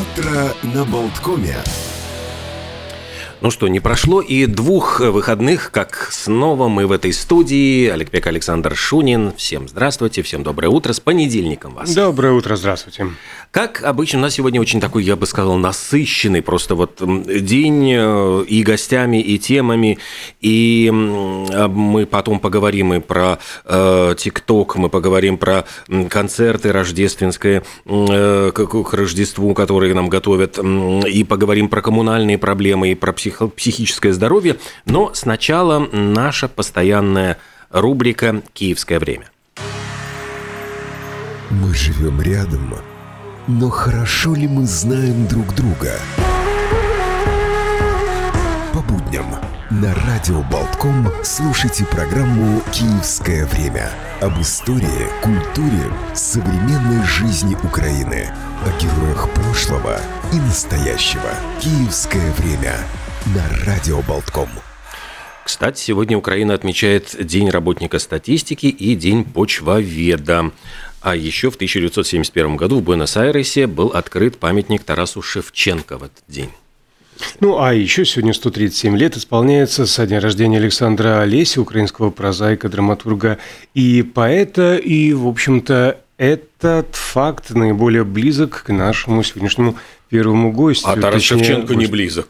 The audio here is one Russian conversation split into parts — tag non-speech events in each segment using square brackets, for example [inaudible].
Утро на Болткоме. Ну что, не прошло и двух выходных, как снова мы в этой студии. Олег Александр Шунин. Всем здравствуйте, всем доброе утро. С понедельником вас. Доброе утро, здравствуйте. Как обычно, у нас сегодня очень такой, я бы сказал, насыщенный просто вот день э, и гостями, и темами. И а мы потом поговорим и про э, ТикТок, мы поговорим про концерты рождественские э, к Рождеству, которые нам готовят, и поговорим про коммунальные проблемы, и про психологию психо- психическое здоровье. Но сначала наша постоянная рубрика «Киевское время». Мы живем рядом, но хорошо ли мы знаем друг друга? По будням на Радио Болтком слушайте программу «Киевское время» об истории, культуре, современной жизни Украины, о героях прошлого и настоящего. «Киевское время» на Радио Болтком. Кстати, сегодня Украина отмечает День работника статистики и День почвоведа. А еще в 1971 году в Буэнос-Айресе был открыт памятник Тарасу Шевченко в этот день. Ну, а еще сегодня 137 лет исполняется со дня рождения Александра Олеси, украинского прозаика, драматурга и поэта. И, в общем-то, этот факт наиболее близок к нашему сегодняшнему первому гостю. А Тарас Точнее, Шевченко не гость- близок.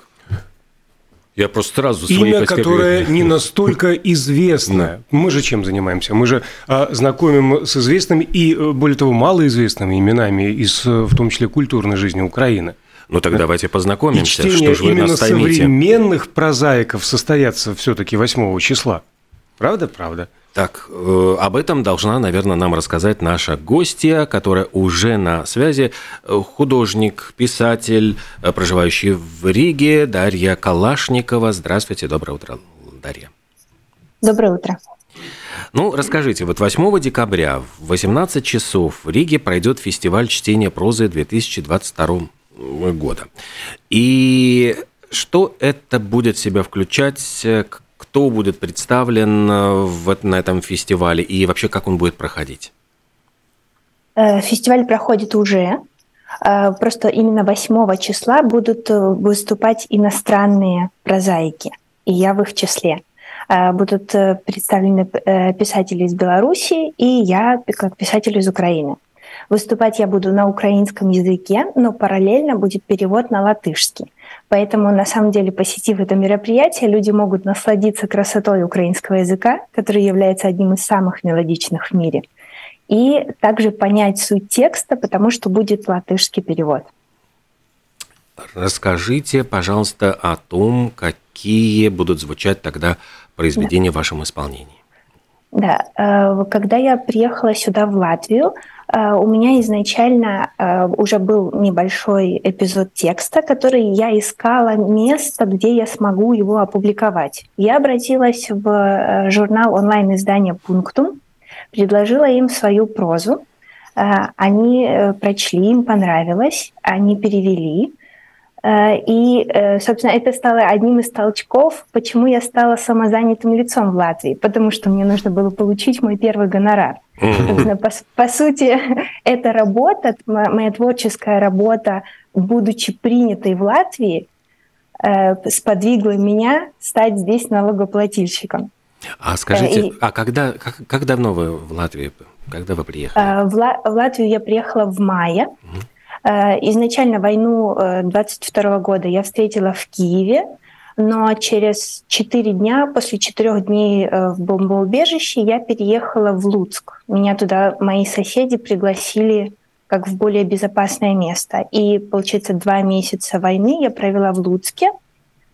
Я просто сразу свои Имя, которое не настолько известно. Мы же чем занимаемся? Мы же а, знакомим с известными и, э, более того, малоизвестными именами из, э, в том числе, культурной жизни Украины. Ну так давайте И познакомимся. чтение Что же вы именно нас таймите? современных прозаиков состоятся все-таки 8 числа. Правда? Правда. Так, э, об этом должна, наверное, нам рассказать наша гостья, которая уже на связи. Э, Художник, писатель, э, проживающий в Риге, Дарья Калашникова. Здравствуйте, доброе утро, Дарья. Доброе утро. Ну, расскажите, вот 8 декабря в 18 часов в Риге пройдет фестиваль чтения прозы 2022 года. И что это будет в себя включать? Кто будет представлен э, в, на этом фестивале и вообще как он будет проходить? Э, Фестиваль проходит уже. Э, Просто именно 8 числа будут выступать иностранные прозаики, и я в их числе. Будут представлены писатели из Беларуси, и я как писатель из Украины. Выступать я буду на украинском языке, но параллельно будет перевод на латышский. Поэтому, на самом деле, посетив это мероприятие, люди могут насладиться красотой украинского языка, который является одним из самых мелодичных в мире, и также понять суть текста, потому что будет латышский перевод. Расскажите, пожалуйста, о том, какие будут звучать тогда произведения в вашем исполнении. Да, э, когда я приехала сюда в Латвию, у меня изначально э, уже был небольшой эпизод текста, который я искала место, где я смогу его опубликовать. Я обратилась в э, журнал онлайн-издания «Пунктум», предложила им свою прозу. Э, Они э, прочли, им понравилось, они перевели. Э, И, э, собственно, это стало одним из толчков, почему я стала самозанятым лицом в Латвии, потому что мне нужно было получить мой первый гонорар. Собственно, по, по сути, [laughs] эта работа, моя творческая работа, будучи принятой в Латвии, э, сподвигла меня стать здесь налогоплательщиком. А скажите, и- а когда, как, как давно вы в Латвии, когда вы приехали? Э, В, Ла- в Латвию я приехала в мае. Э, Изначально войну 22 года я встретила в Киеве, но через 4 дня, после 4 дней э, в бомбоубежище, я переехала в Луцк. Меня туда мои соседи пригласили как в более безопасное место. И, получается, два месяца войны я провела в Луцке,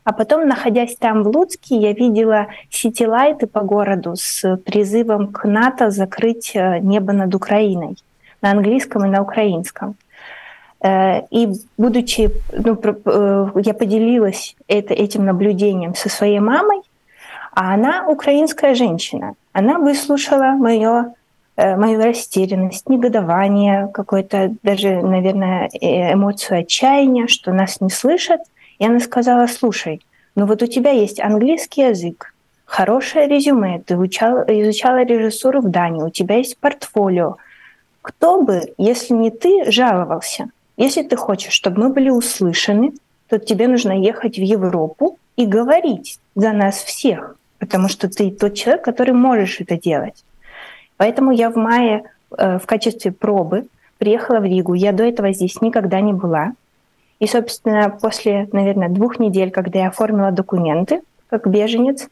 а потом, находясь там в Луцке, я видела сити-лайты по городу с призывом к НАТО закрыть э, небо над Украиной на английском и на украинском. Э, И будучи, ну, э, я поделилась этим наблюдением со своей мамой, а она украинская женщина. Она выслушала мое, э, мою растерянность, негодование, какое-то даже, наверное, эмоцию отчаяния, что нас не слышат. И она сказала, слушай, ну вот у тебя есть английский язык, хорошее резюме, ты изучала, изучала режиссуру в Дании, у тебя есть портфолио. Кто бы, если не ты, жаловался? Если ты хочешь, чтобы мы были услышаны, то тебе нужно ехать в Европу и говорить за нас всех, потому что ты тот человек, который можешь это делать. Поэтому я в мае э, в качестве пробы приехала в Ригу. Я до этого здесь никогда не была. И, собственно, после, наверное, двух недель, когда я оформила документы как беженец,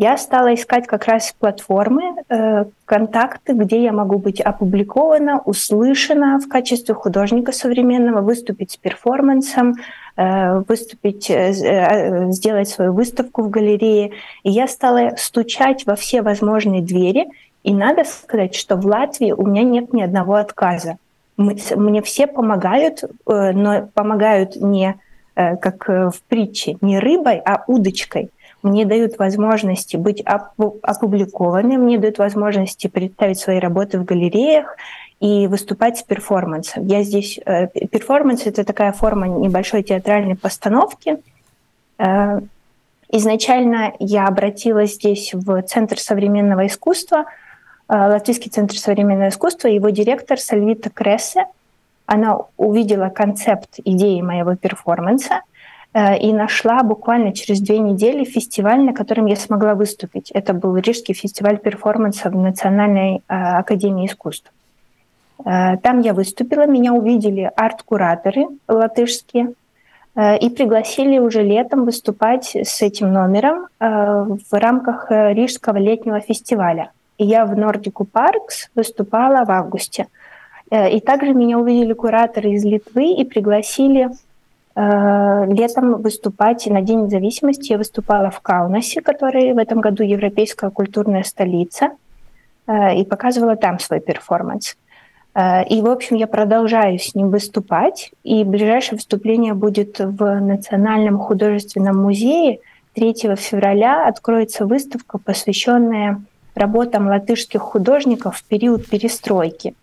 я стала искать как раз платформы, э, контакты, где я могу быть опубликована, услышана в качестве художника современного, выступить с перформансом, э, выступить, э, сделать свою выставку в галерее. И я стала стучать во все возможные двери. И надо сказать, что в Латвии у меня нет ни одного отказа. Мне все помогают, но помогают не как в притче, не рыбой, а удочкой – мне дают возможности быть опубликованы, мне дают возможности представить свои работы в галереях и выступать с перформансом. Я здесь... Э, перформанс — это такая форма небольшой театральной постановки. Э, изначально я обратилась здесь в Центр современного искусства, э, Латвийский центр современного искусства, его директор Сальвита Крессе. Она увидела концепт идеи моего перформанса и нашла буквально через две недели фестиваль, на котором я смогла выступить. Это был Рижский фестиваль перформанса в Национальной э, академии искусств. Э, там я выступила, меня увидели арт-кураторы латышские и пригласили уже летом выступать с этим номером в рамках Рижского летнего фестиваля. И я в Нордику Паркс выступала в августе. И также меня увидели кураторы из Литвы и пригласили Э, летом выступать на День независимости. Я выступала в Каунасе, который в этом году европейская культурная столица, э, и показывала там свой перформанс. Э, и, в общем, я продолжаю с ним выступать. И ближайшее выступление будет в Национальном художественном музее. 3 февраля откроется выставка, посвященная работам латышских художников в период перестройки –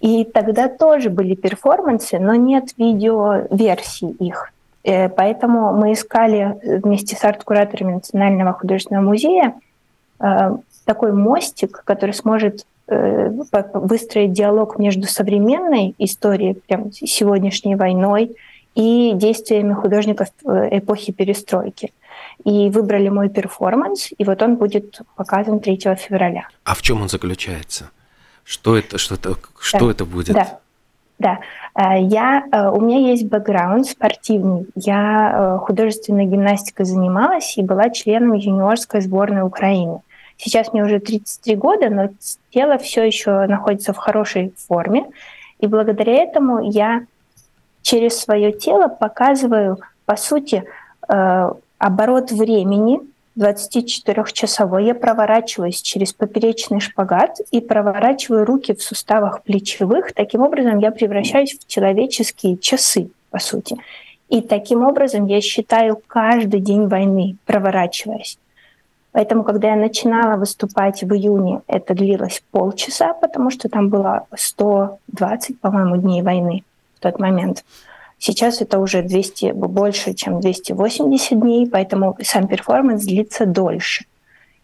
и тогда тоже были перформансы, но нет видеоверсий их. Э, поэтому мы искали вместе с арт-кураторами Национального художественного музея э, такой мостик, который сможет э, выстроить диалог между современной историей, прям сегодняшней войной, и действиями художников эпохи перестройки. И выбрали мой перформанс, и вот он будет показан 3 февраля. А в чем он заключается? Что это, что это, что да. это будет? Да. Да, э, я, э, у меня есть бэкграунд спортивный. Я э, художественной гимнастикой занималась и была членом юниорской сборной Украины. Сейчас мне уже 33 года, но тело все еще находится в хорошей форме. И благодаря этому я через свое тело показываю, по сути, оборот времени, 24-часовой я проворачиваюсь через поперечный шпагат и проворачиваю руки в суставах плечевых. Таким образом, я превращаюсь в человеческие часы, по сути. И таким образом я считаю каждый день войны, проворачиваясь. Поэтому, когда я начинала выступать в июне, это длилось полчаса, потому что там было 120, по-моему, дней войны в тот момент. Сейчас это уже 200, больше, чем 280 дней, поэтому сам перформанс длится дольше.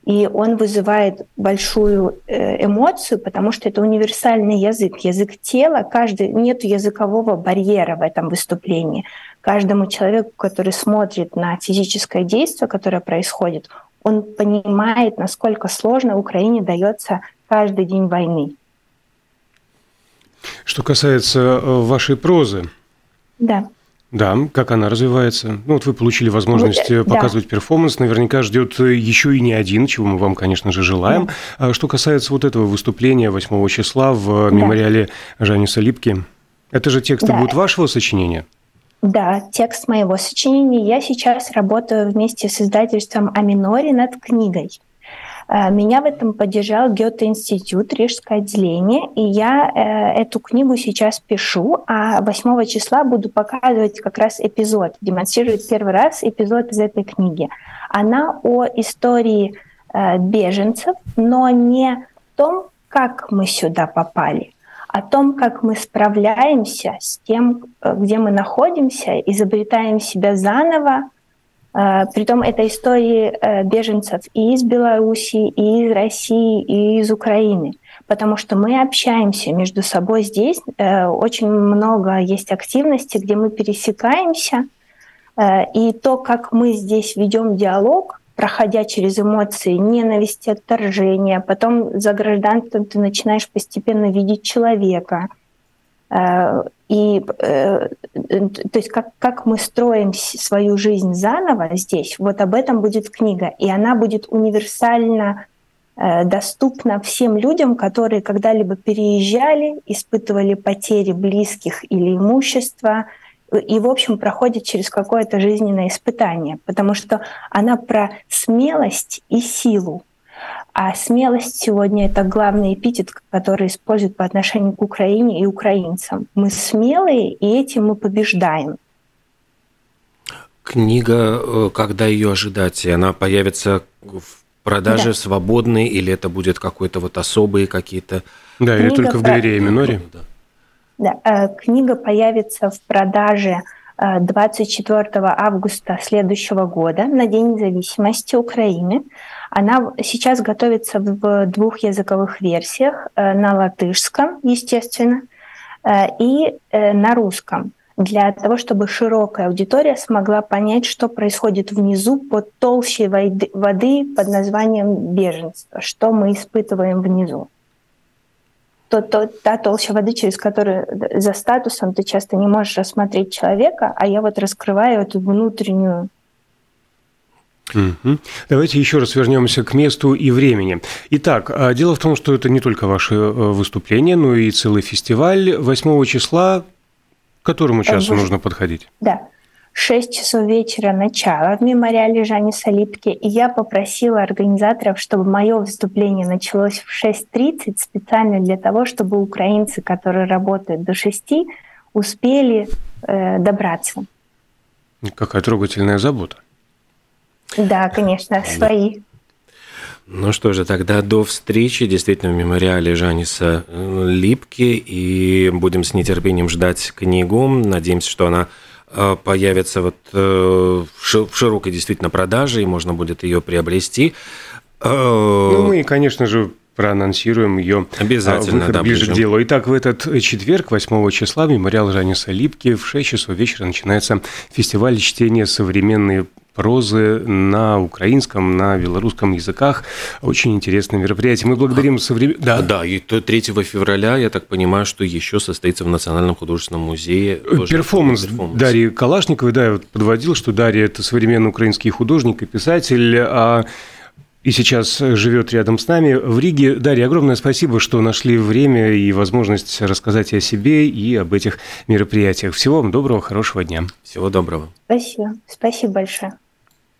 И он вызывает большую э, эмоцию, потому что это универсальный язык, язык тела. Каждый, нет языкового барьера в этом выступлении. Каждому человеку, который смотрит на физическое действие, которое происходит, он понимает, насколько сложно Украине дается каждый день войны. Что касается э, вашей прозы, да. Да, как она развивается? Ну вот вы получили возможность вот, показывать да. перформанс, наверняка ждет еще и не один, чего мы вам, конечно же, желаем. Да. А что касается вот этого выступления 8 числа в да. мемориале Жаниса Липки, это же тексты да. будут вашего сочинения? Да, текст моего сочинения. Я сейчас работаю вместе с издательством Аминори над книгой. Э, меня в этом поддержал Гёте-институт, Рижское отделение, и я э, эту книгу сейчас пишу, а 8 числа буду показывать как раз эпизод, демонстрировать первый раз эпизод из этой книги. Она о истории э, беженцев, но не о том, как мы сюда попали, о том, как мы справляемся с тем, где мы находимся, изобретаем себя заново, Притом это истории беженцев и из Беларуси, и из России, и из Украины потому что мы общаемся между собой здесь. Э, очень много есть активности, где мы пересекаемся. Э, и то, как мы здесь ведем диалог, проходя через эмоции ненависти, отторжения, потом за гражданством ты начинаешь постепенно видеть человека. Э, и то есть как, как мы строим свою жизнь заново здесь, вот об этом будет книга. И она будет универсально Э, доступна всем людям, которые когда-либо переезжали, испытывали потери близких или имущества, и, в общем, проходят через какое-то жизненное испытание, потому что она про смелость и силу. А смелость сегодня это главный эпитет, который используют по отношению к Украине и украинцам. Мы смелые, и этим мы побеждаем. Книга, э, когда ее ожидать? Она появится в Продажи да. свободные или это будет какой-то вот особые какие-то? Да, книга или только в галерее Минори? Да. да. Э, книга появится в продаже 24 э, августа следующего года на День независимости Украины. Она сейчас готовится в двух языковых версиях, э, на латышском, естественно, и на русском для того, чтобы широкая аудитория смогла понять, что происходит внизу под толщей воды под названием беженство, что мы испытываем внизу. То, то, та толща воды, через которую за статусом ты часто не можешь рассмотреть человека, а я вот раскрываю эту внутреннюю Угу. Давайте еще раз вернемся к месту и времени. Итак, а, дело в том, что это не только ваше э, выступление, но и целый фестиваль. 8 числа к которому часу в... нужно подходить? Да. 6 часов вечера начало в мемориале Жаниса Липки, и я попросила организаторов, чтобы мое выступление началось в 6.30 специально для того, чтобы украинцы, которые работают до 6, успели э, добраться. Какая трогательная забота. Да, конечно, свои. Ну что же, тогда до встречи действительно в мемориале Жаниса Липки, и будем с нетерпением ждать книгу. Надеемся, что она появится вот э, в широкой действительно продаже, и можно будет ее приобрести. Ну, мы, конечно же, проанонсируем ее Обязательно, выход да, ближе, ближе к делу. Итак, в этот четверг, 8 числа, мемориал Жаниса Липки в 6 часов вечера начинается фестиваль чтения современной прозы на украинском, на белорусском языках. Очень интересное мероприятие. Мы благодарим современ... Да, да и 3 февраля, я так понимаю, что еще состоится в Национальном художественном музее. Перформанс, перформанс Дарьи Калашниковой, да, я вот подводил, что Дарья – это современный украинский художник и писатель, а и сейчас живет рядом с нами в Риге. Дарья, огромное спасибо, что нашли время и возможность рассказать о себе и об этих мероприятиях. Всего вам доброго, хорошего дня. Всего доброго. Спасибо. Спасибо большое.